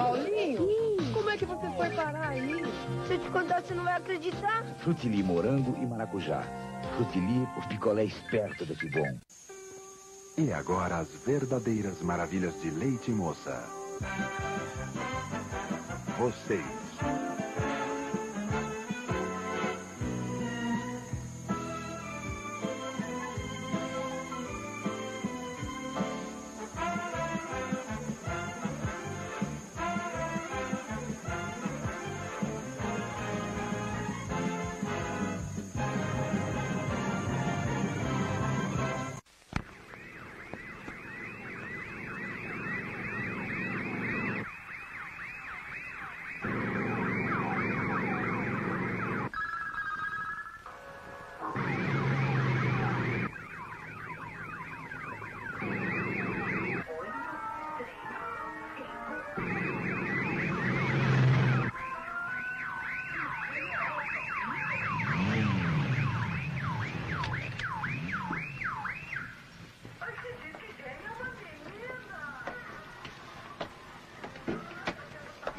Paulinho, como é que você foi parar aí? Se eu te contar, você não vai acreditar. Frutili morango e maracujá. Frutili, o picolé esperto desse bom. E agora as verdadeiras maravilhas de leite moça. Vocês.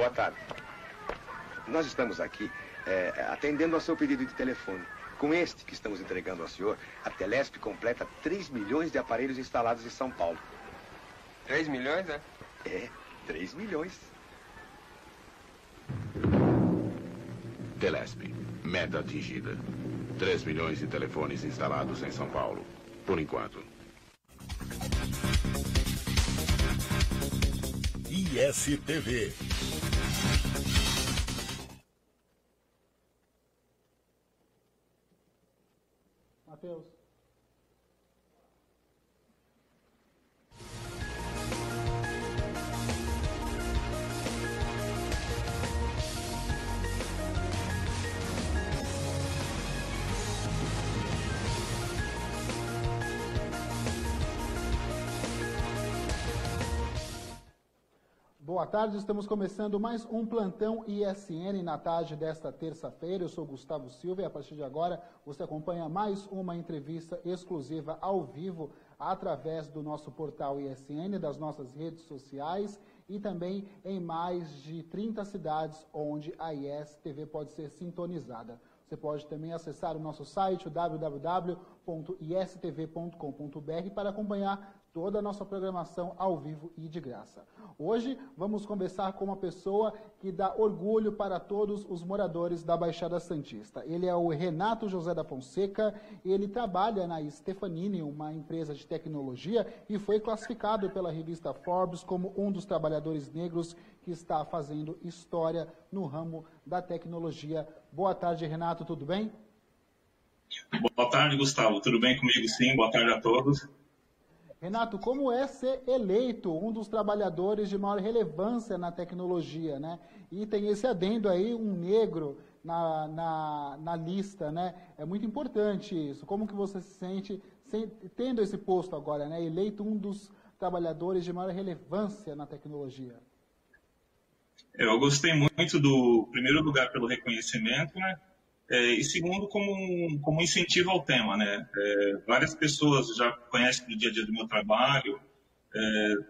Boa tarde. Nós estamos aqui é, atendendo ao seu pedido de telefone. Com este que estamos entregando ao senhor, a Telesp completa 3 milhões de aparelhos instalados em São Paulo. 3 milhões, é? É, 3 milhões. Telesp, meta atingida. 3 milhões de telefones instalados em São Paulo. Por enquanto. ISTV. Matheus. Boa tarde, estamos começando mais um plantão ISN na tarde desta terça-feira. Eu sou Gustavo Silva e a partir de agora você acompanha mais uma entrevista exclusiva ao vivo através do nosso portal ISN, das nossas redes sociais e também em mais de 30 cidades onde a ISTV pode ser sintonizada. Você pode também acessar o nosso site www.istv.com.br para acompanhar toda a nossa programação ao vivo e de graça. Hoje vamos conversar com uma pessoa que dá orgulho para todos os moradores da Baixada Santista. Ele é o Renato José da Fonseca, ele trabalha na Stefanini, uma empresa de tecnologia, e foi classificado pela revista Forbes como um dos trabalhadores negros que está fazendo história no ramo da tecnologia. Boa tarde, Renato, tudo bem? Boa tarde, Gustavo. Tudo bem comigo? Sim, boa tarde a todos. Renato, como é ser eleito um dos trabalhadores de maior relevância na tecnologia, né? E tem esse adendo aí, um negro na, na, na lista, né? É muito importante isso. Como que você se sente sem, tendo esse posto agora, né? Eleito um dos trabalhadores de maior relevância na tecnologia. Eu gostei muito do primeiro lugar pelo reconhecimento, né? É, e segundo, como, como incentivo ao tema, né? É, várias pessoas já conhecem do dia a dia do meu trabalho,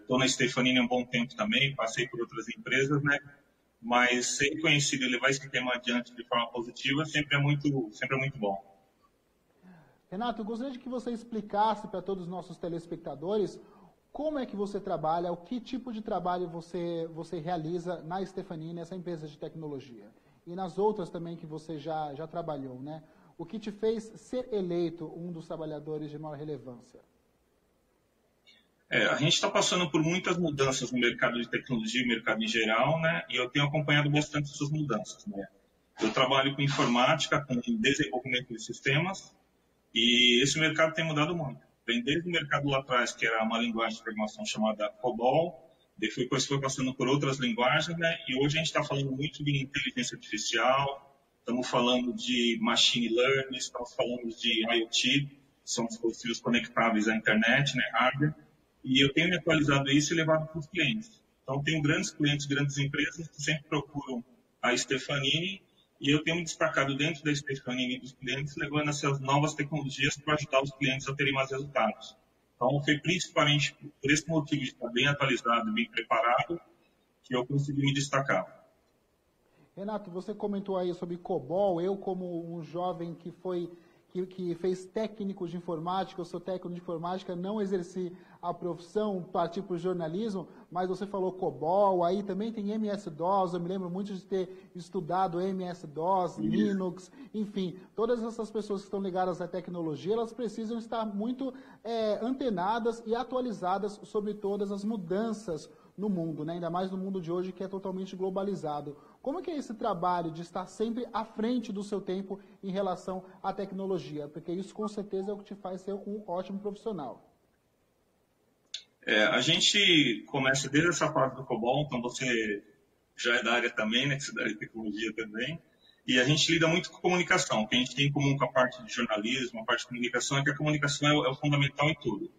estou é, na Stefanini há um bom tempo também, passei por outras empresas, né? Mas ser conhecido e levar esse tema adiante de forma positiva sempre é muito, sempre é muito bom. Renato, eu gostaria de que você explicasse para todos os nossos telespectadores como é que você trabalha, o que tipo de trabalho você, você realiza na Stefanini, essa empresa de tecnologia e nas outras também que você já, já trabalhou, né? O que te fez ser eleito um dos trabalhadores de maior relevância? É, a gente está passando por muitas mudanças no mercado de tecnologia mercado em geral, né? E eu tenho acompanhado bastante essas mudanças, né? Eu trabalho com informática, com desenvolvimento de sistemas, e esse mercado tem mudado muito. Vem desde o mercado lá atrás, que era uma linguagem de programação chamada COBOL, depois foi passando por outras linguagens, né? E hoje a gente está falando muito de inteligência artificial, estamos falando de machine learning, estamos falando de IoT, são dispositivos conectáveis à internet, né? Hardware. E eu tenho me atualizado isso e levado para os clientes. Então, tenho grandes clientes, grandes empresas que sempre procuram a Stefanini e eu tenho me destacado dentro da Stefanini dos clientes, levando essas novas tecnologias para ajudar os clientes a terem mais resultados. Então, foi principalmente por esse motivo de estar bem atualizado, bem preparado, que eu consegui me destacar. Renato, você comentou aí sobre COBOL. Eu, como um jovem que foi que, que, fez técnico de informática, eu sou técnico de informática, não exerci a profissão, parti para o jornalismo, mas você falou COBOL, aí também tem MS-DOS, eu me lembro muito de ter estudado MS-DOS, Linux, enfim, todas essas pessoas que estão ligadas à tecnologia, elas precisam estar muito é, antenadas e atualizadas sobre todas as mudanças no mundo, né? ainda mais no mundo de hoje que é totalmente globalizado. Como é que é esse trabalho de estar sempre à frente do seu tempo em relação à tecnologia? Porque isso com certeza é o que te faz ser um ótimo profissional. É, a gente começa desde essa parte do COBOL, então você já é da área também, né, que você é da área de tecnologia também, e a gente lida muito com comunicação, o que a gente tem em comum com a parte de jornalismo, a parte de comunicação, é que a comunicação é o, é o fundamental em tudo.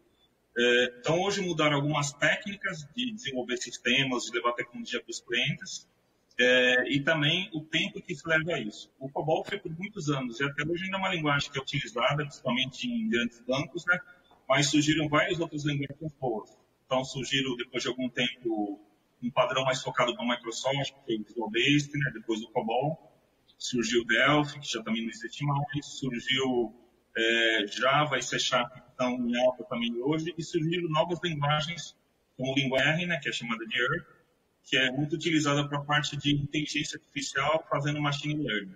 É, então, hoje mudaram algumas técnicas de desenvolver sistemas, de levar tecnologia para os clientes, é, e também o tempo que se leva a isso. O COBOL foi por muitos anos, e até hoje ainda é uma linguagem que é utilizada, principalmente em grandes bancos, né? mas surgiram várias outras linguagens boas. Então, surgiram, depois de algum tempo, um padrão mais focado na Microsoft, que foi o Visual Basic, né? depois do COBOL. Surgiu o Delphi, que já também não existe mais. Surgiu é, Java e C Sharp, que estão em alta também hoje. E surgiram novas linguagens, como o Linguae, né? que é chamada de ERP, que é muito utilizada para a parte de inteligência artificial fazendo machine learning.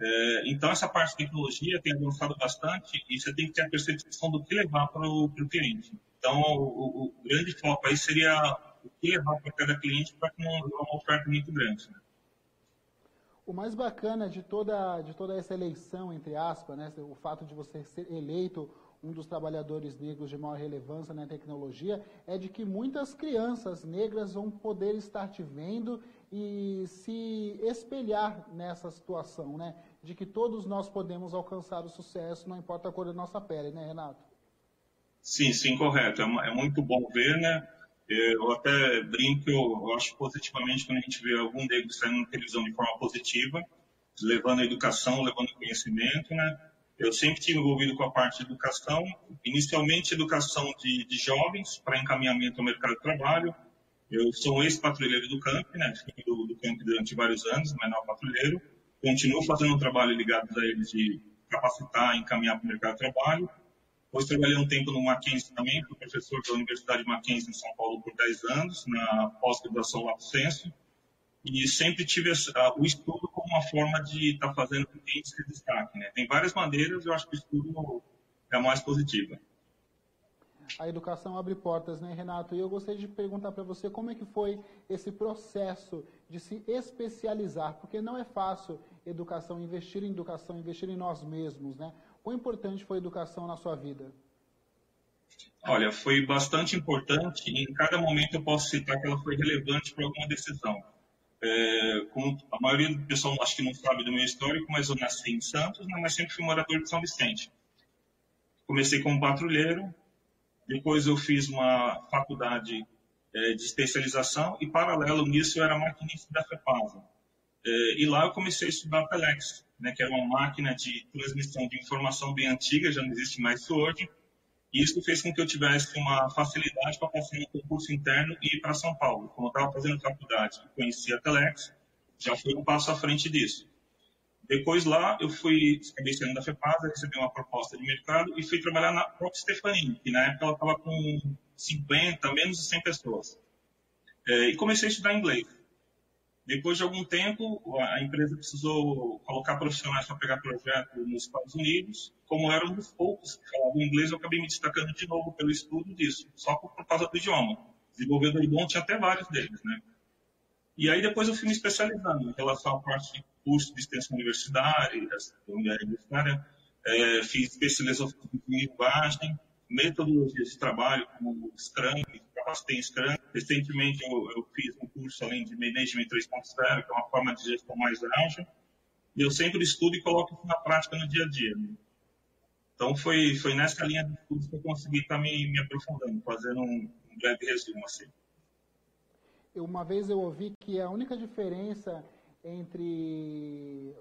É, então, essa parte de tecnologia tem avançado bastante e você tem que ter a percepção do que levar para o cliente. Então, o, o, grande foco aí seria o que levar para cada cliente para que não uma oferta muito grande. Né? O mais bacana de toda, de toda essa eleição, entre aspas, né, o fato de você ser eleito um dos trabalhadores negros de maior relevância na tecnologia, é de que muitas crianças negras vão poder estar te vendo e se espelhar nessa situação, né? De que todos nós podemos alcançar o sucesso, não importa a cor da nossa pele, né, Renato? Sim, sim, correto. É, é muito bom ver, né? Eu até brinco, eu acho positivamente quando a gente vê algum negro saindo na televisão de forma positiva, levando a educação, levando conhecimento, né? Eu sempre tive envolvido com a parte de educação, inicialmente educação de, de jovens para encaminhamento ao mercado de trabalho. Eu sou ex-patrulheiro do CAMP, né? Fui do, do CAMP durante vários anos, menor patrulheiro. Continuo fazendo um trabalho ligado a eles de capacitar, encaminhar para o mercado de trabalho. Depois trabalhei um tempo no Mackenzie também, fui professor da Universidade Mackenzie em São Paulo por 10 anos, na pós-graduação Lato Senso e sempre tive o estudo como uma forma de estar tá fazendo a gente se destaque. Né? Tem várias maneiras, eu acho que o estudo é a mais positiva. A educação abre portas, né, Renato? E eu gostaria de perguntar para você como é que foi esse processo de se especializar, porque não é fácil educação, investir em educação, investir em nós mesmos, né? Quão importante foi a educação na sua vida? Olha, foi bastante importante e em cada momento eu posso citar que ela foi relevante para alguma decisão. É, como a maioria do pessoal acho que não sabe do meu histórico, mas eu nasci em Santos, mas sempre fui morador de São Vicente. Comecei como patrulheiro, depois eu fiz uma faculdade é, de especialização e, paralelo nisso, eu era maquinista da FEPASA. É, e lá eu comecei a estudar Telex, né, que era uma máquina de transmissão de informação bem antiga, já não existe mais isso hoje, e isso fez com que eu tivesse uma facilidade para passar no concurso interno e ir para São Paulo. Como eu estava fazendo faculdade e conhecia a Telex, já foi um passo à frente disso. Depois lá, eu fui, acabei saindo da FEPASA, recebi uma proposta de mercado e fui trabalhar na própria Stefanini, que na época ela estava com 50, menos de 100 pessoas. É, e comecei a estudar inglês. Depois de algum tempo, a empresa precisou colocar profissionais para pegar projeto nos Estados Unidos. Como eram dos poucos que falavam inglês, eu acabei me destacando de novo pelo estudo disso, só por, causa do idioma. Desenvolvedor bom tinha até vários deles, né? E aí depois eu fui me especializando em relação à parte de curso de extensão universitária, universitária é, fiz especialização em linguagem, metodologias de trabalho como Scrum, capacitei em. Recentemente eu, eu, fiz um curso além de Management 3.0, que é uma forma de gestão mais ágil. E eu sempre estudo e coloco isso na prática no dia a dia. Né? Então foi, foi nessa linha de estudos que eu consegui estar me, me aprofundando, fazendo um, um breve resumo assim. Uma vez eu ouvi que a única diferença entre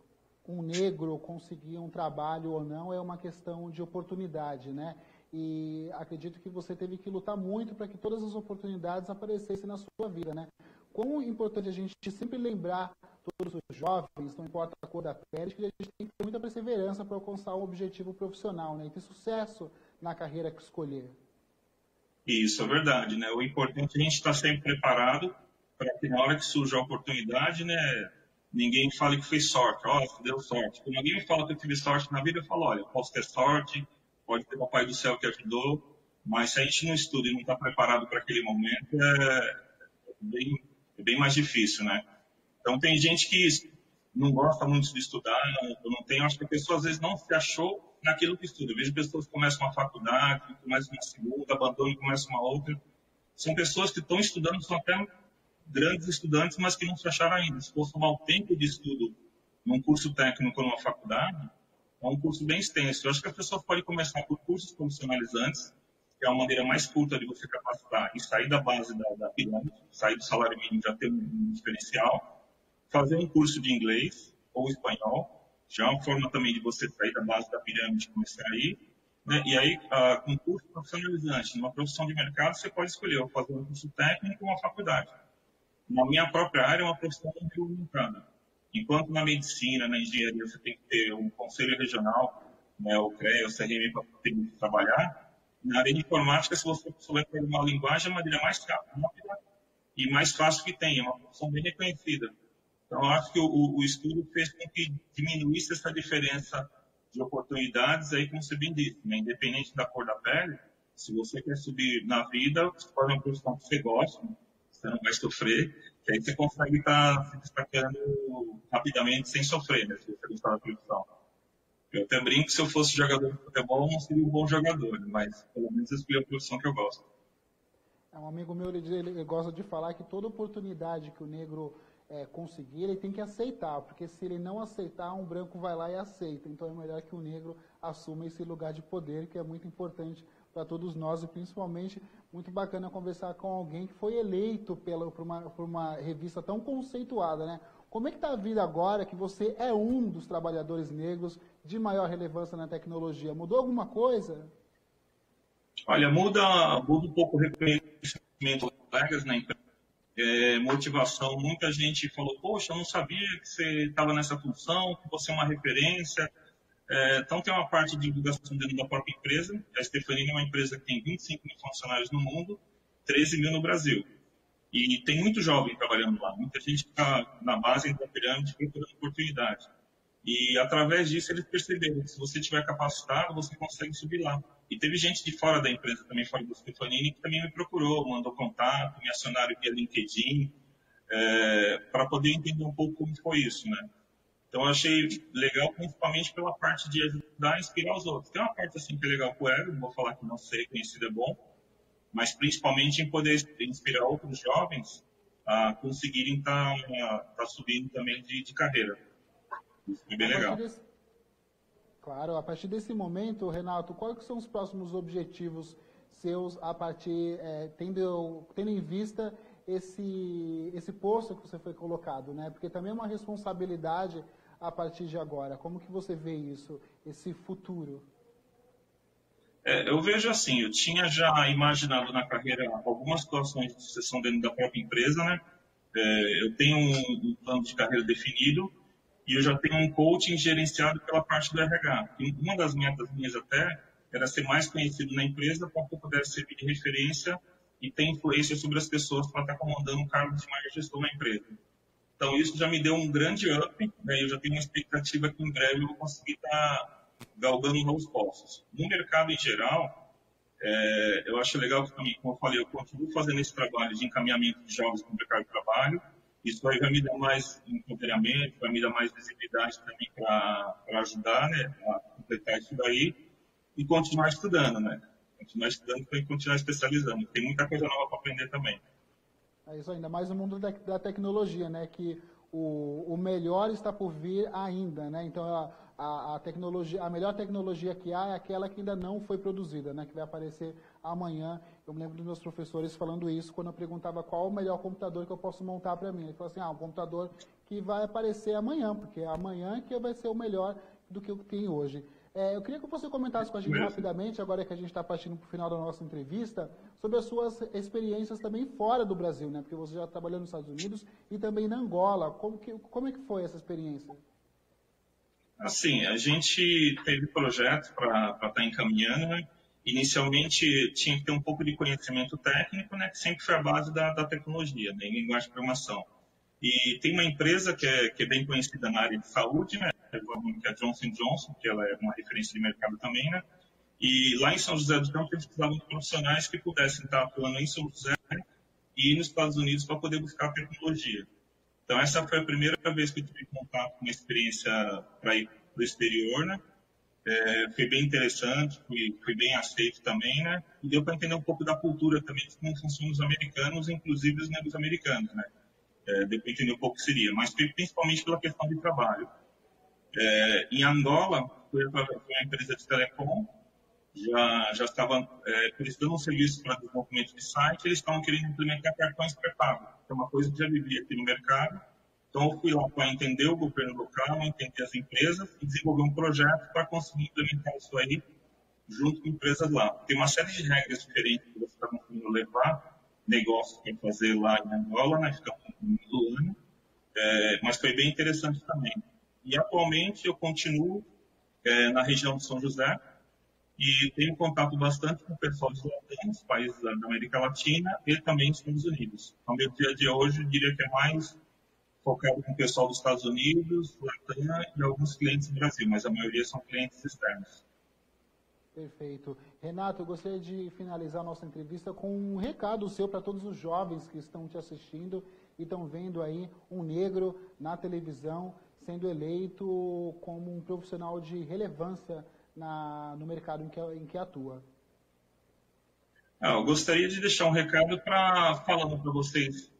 um negro conseguir um trabalho ou não é uma questão de oportunidade, né? E acredito que você teve que lutar muito para que todas as oportunidades aparecessem na sua vida, né? quão importante a gente sempre lembrar todos os jovens, não importa a cor da pele, que a gente tem que ter muita perseverança para alcançar um objetivo profissional, né? E ter sucesso na carreira que escolher. Isso, é verdade, né? O importante é a gente estar sempre preparado para que na hora que surja a oportunidade, né, ninguém fale que fez sorte, ó, oh, deu sorte. Quando alguém fala que eu tive sorte na vida, eu falo, olha, posso ter sorte, pode ter o Papai do Céu que ajudou, mas se a gente não estuda e não está preparado para aquele momento, é bem, é bem mais difícil, né? Então tem gente que não gosta muito de estudar, eu não tenho, acho que a pessoa às vezes não se achou naquilo que estuda. Eu vejo pessoas que começam uma faculdade, começam uma segunda, abandonam começam uma outra. São pessoas que estão estudando, são até grandes estudantes, mas que não se acharam ainda. Se for somar o tempo de estudo num curso técnico ou numa faculdade, é um curso bem extenso. Eu acho que a pessoa pode começar por cursos profissionalizantes, que é a maneira mais curta de você capacitar e sair da base da, da pirâmide, sair do salário mínimo já ter um diferencial, fazer um curso de inglês ou espanhol, já é uma forma também de você sair da base da pirâmide e começar aí. Né? E aí, uh, com curso profissionalizante, numa profissão de mercado, você pode escolher ou fazer um curso técnico ou uma faculdade na minha própria área, é uma profissão regulamentada. Enquanto na medicina, na engenharia, você tem que ter um conselho regional, né, o CREA, o CRM, para trabalhar, na área de informática, se você souber uma linguagem, é a maneira mais rápida e mais fácil que tem, é uma profissão bem reconhecida. Então, acho que o, o estudo fez com que diminuísse essa diferença de oportunidades, aí, como você bem disse, né? independente da cor da pele, se você quer subir na vida, você uma profissão que você gosta, você não vai sofrer, que aí você consegue estar tá se destacando rapidamente sem sofrer, né, se você gostar da profissão. Eu até brinco que se eu fosse jogador de futebol, eu não seria um bom jogador, mas pelo menos eu escolhi a profissão que eu gosto. É, um amigo meu, ele, ele gosta de falar que toda oportunidade que o negro é, conseguir, ele tem que aceitar, porque se ele não aceitar, um branco vai lá e aceita. Então é melhor que o negro assuma esse lugar de poder, que é muito importante para todos nós e principalmente muito bacana conversar com alguém que foi eleito pela, por, uma, por uma revista tão conceituada, né? Como é que está a vida agora que você é um dos trabalhadores negros de maior relevância na tecnologia? Mudou alguma coisa? Olha, muda, muda um pouco o reconhecimento dos colegas na empresa. É, motivação, muita gente falou, poxa, eu não sabia que você estava nessa função, que você é uma referência, é, então, tem uma parte de divulgação dentro da própria empresa. A Stefanini é uma empresa que tem 25 mil funcionários no mundo, 13 mil no Brasil. E tem muito jovem trabalhando lá, muita gente está na base da pirâmide procurando oportunidade. E através disso eles perceberam que se você estiver capacitado, você consegue subir lá. E teve gente de fora da empresa, também fora do Stefanini, que também me procurou, mandou contato, me acionaram via LinkedIn, é, para poder entender um pouco como foi isso, né? Então eu achei legal principalmente pela parte de ajudar a inspirar os outros. Tem uma parte assim que é legal com o ego, não vou falar que não ser conhecido é bom, mas principalmente em poder inspirar outros jovens a conseguirem estar tá, tá subindo também de, de, carreira. Isso foi bem legal. Desse... Claro, a partir desse momento, Renato, quais são os próximos objetivos seus a partir, é, tendo, tendo em vista esse, esse posto que você foi colocado, né? Porque também é uma responsabilidade a partir de agora? Como que você vê isso, esse futuro? É, eu vejo assim, eu tinha já imaginado na carreira algumas situações de sucessão dentro da própria empresa, né? É, eu tenho um, um, plano de carreira definido e eu já tenho um coaching gerenciado pela parte do RH. Uma das metas minhas até era ser mais conhecido na empresa para que eu pudesse servir de referência e ter influência sobre as pessoas para estar comandando um cargo de maior gestão na empresa. Então, isso já me deu um grande up, né? eu já tenho uma expectativa que em breve eu vou conseguir estar tá galgando novos postos. No mercado em geral, é, eu acho legal que também, como eu falei, eu continuo fazendo esse trabalho de encaminhamento de jovens para o mercado de trabalho. Isso aí vai me dar mais empoderamento, vai me dar mais visibilidade também para ajudar né, a completar isso daí e continuar estudando, né? Continuar estudando para continuar especializando. Tem muita coisa nova para aprender também. É isso ainda mais no mundo da, da tecnologia, né? Que o, o, melhor está por vir ainda, né? Então a, a, a, tecnologia, a melhor tecnologia que há é aquela que ainda não foi produzida, né? Que vai aparecer amanhã. Eu me lembro dos meus professores falando isso quando eu perguntava qual o melhor computador que eu posso montar para mim. Ele falou assim, ah, um computador que vai aparecer amanhã, porque é amanhã que vai ser o melhor do que o que tem hoje. É, eu queria que você comentasse com a gente rapidamente, agora que a gente está partindo para o final da nossa entrevista, sobre as suas experiências também fora do Brasil, né? Porque você já trabalhou nos Estados Unidos e também na Angola. Como, que, como é que foi essa experiência? Assim, a gente teve projetos para estar tá encaminhando, né? Inicialmente tinha que ter um pouco de conhecimento técnico, né? Que sempre foi a base da, da tecnologia, né? Em linguagem de programação. E tem uma empresa que é, que é bem conhecida na área de saúde, né? Que é Johnson Johnson, que ela é uma referência de mercado também, né? E lá em São José dos Campos eles precisavam de profissionais que pudessem estar atuando em São José e nos Estados Unidos para poder buscar tecnologia. Então, essa foi a primeira vez que eu tive contato com uma experiência para ir para o exterior, né? É, foi bem interessante, foi, bem aceito também, né? E deu para entender um pouco da cultura também, de como funcionam os americanos, inclusive os negros americanos, né? É, deu para entender um pouco o que seria, mas foi principalmente pela questão de trabalho. É, em Angola, foi uma empresa de telecom, já, já estava é, prestando um serviço para desenvolvimento de site, eles estavam querendo implementar cartões pré-pago, que é uma coisa que já vivia aqui no mercado. Então, eu fui lá para entender o governo local, entender as empresas e desenvolver um projeto para conseguir implementar isso aí junto com empresas lá. Tem uma série de regras diferentes que você está conseguindo levar, negócios para fazer lá em Angola, né? Fica muito ano, é, mas foi bem interessante também. E atualmente eu continuo é, na região de São José, e tenho contato bastante com o pessoal dos latinos, países da América Latina e também dos Estados Unidos. Então, meu dia a dia hoje, eu diria que é mais focado com o pessoal dos Estados Unidos, Latina e alguns clientes do Brasil, mas a maioria são clientes externos. Perfeito. Renato, eu gostaria de finalizar a nossa entrevista com um recado seu para todos os jovens que estão te assistindo e estão vendo aí um negro na televisão sendo eleito como um profissional de relevância na, no mercado em que, em que atua? Ah, eu gostaria de deixar um recado para falando para vocês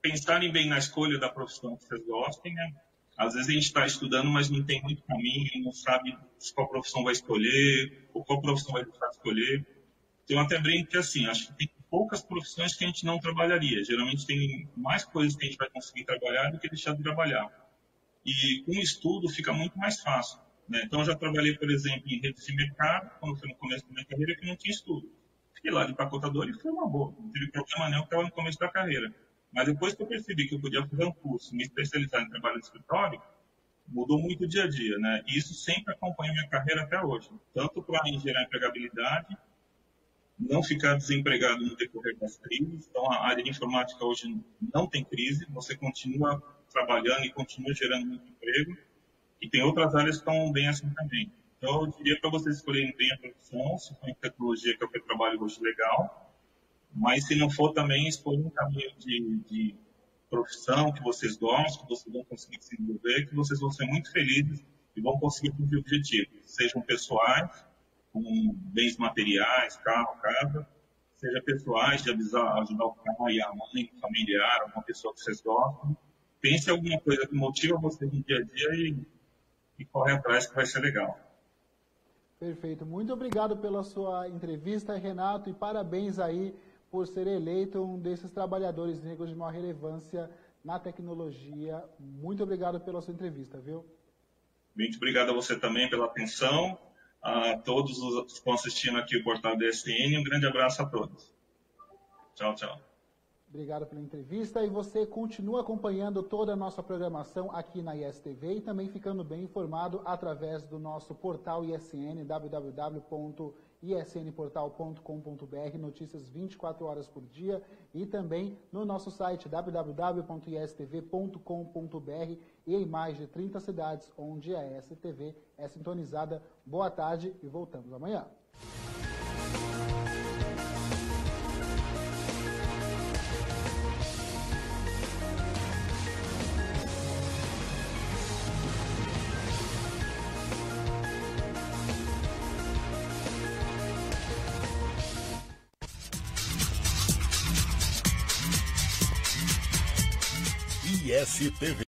pensarem bem na escolha da profissão que vocês gostem, né? Às vezes a gente está estudando, mas não tem muito caminho, não sabe qual profissão vai escolher, ou qual profissão vai deixar de escolher. Então, até brinco que, assim, acho que tem poucas profissões que a gente não trabalharia. Geralmente tem mais coisas que a gente vai conseguir trabalhar do que deixar de trabalhar. E com estudo fica muito mais fácil. Né? Então, eu já trabalhei, por exemplo, em redes de mercado, quando foi no começo da minha carreira, que não tinha estudo. Fiquei lá de empacotador e foi uma boa. Não tive problema nenhum, estava no começo da carreira. Mas depois que eu percebi que eu podia fazer um curso, me especializar em trabalho de escritório, mudou muito o dia a dia, né? E isso sempre acompanha minha carreira até hoje. Tanto para gerar empregabilidade, não ficar desempregado no decorrer das crises. Então, a área de informática hoje não tem crise, você continua trabalhando e continua gerando muito emprego. E tem outras áreas que estão bem assim também. Então, eu diria para vocês escolherem bem a profissão, se for em tecnologia, que é o que eu trabalho hoje, legal. Mas se não for também, escolha um caminho de, de profissão que vocês gostam, que vocês vão conseguir se desenvolver, que vocês vão ser muito felizes e vão conseguir cumprir objetivos. Sejam pessoais, com bens materiais, carro, casa, seja pessoais, de avisar, ajudar o pai, a mãe, familiar, alguma pessoa que vocês gostam. Pense em alguma coisa que motiva vocês no dia a dia e e corre atrás que vai ser legal. Perfeito. Muito obrigado pela sua entrevista, Renato, e parabéns aí por ser eleito um desses trabalhadores negros de maior relevância na tecnologia. Muito obrigado pela sua entrevista, viu? Muito obrigado a você também pela atenção, a todos os que estão assistindo aqui o portal DSN. Um grande abraço a todos. Tchau, tchau. Obrigado pela entrevista e você continua acompanhando toda a nossa programação aqui na ISTV e também ficando bem informado através do nosso portal ISN, www.isnportal.com.br, notícias 24 horas por dia e também no nosso site www.istv.com.br e em mais de 30 cidades onde a ISTV é sintonizada. Boa tarde e voltamos amanhã. ISTV.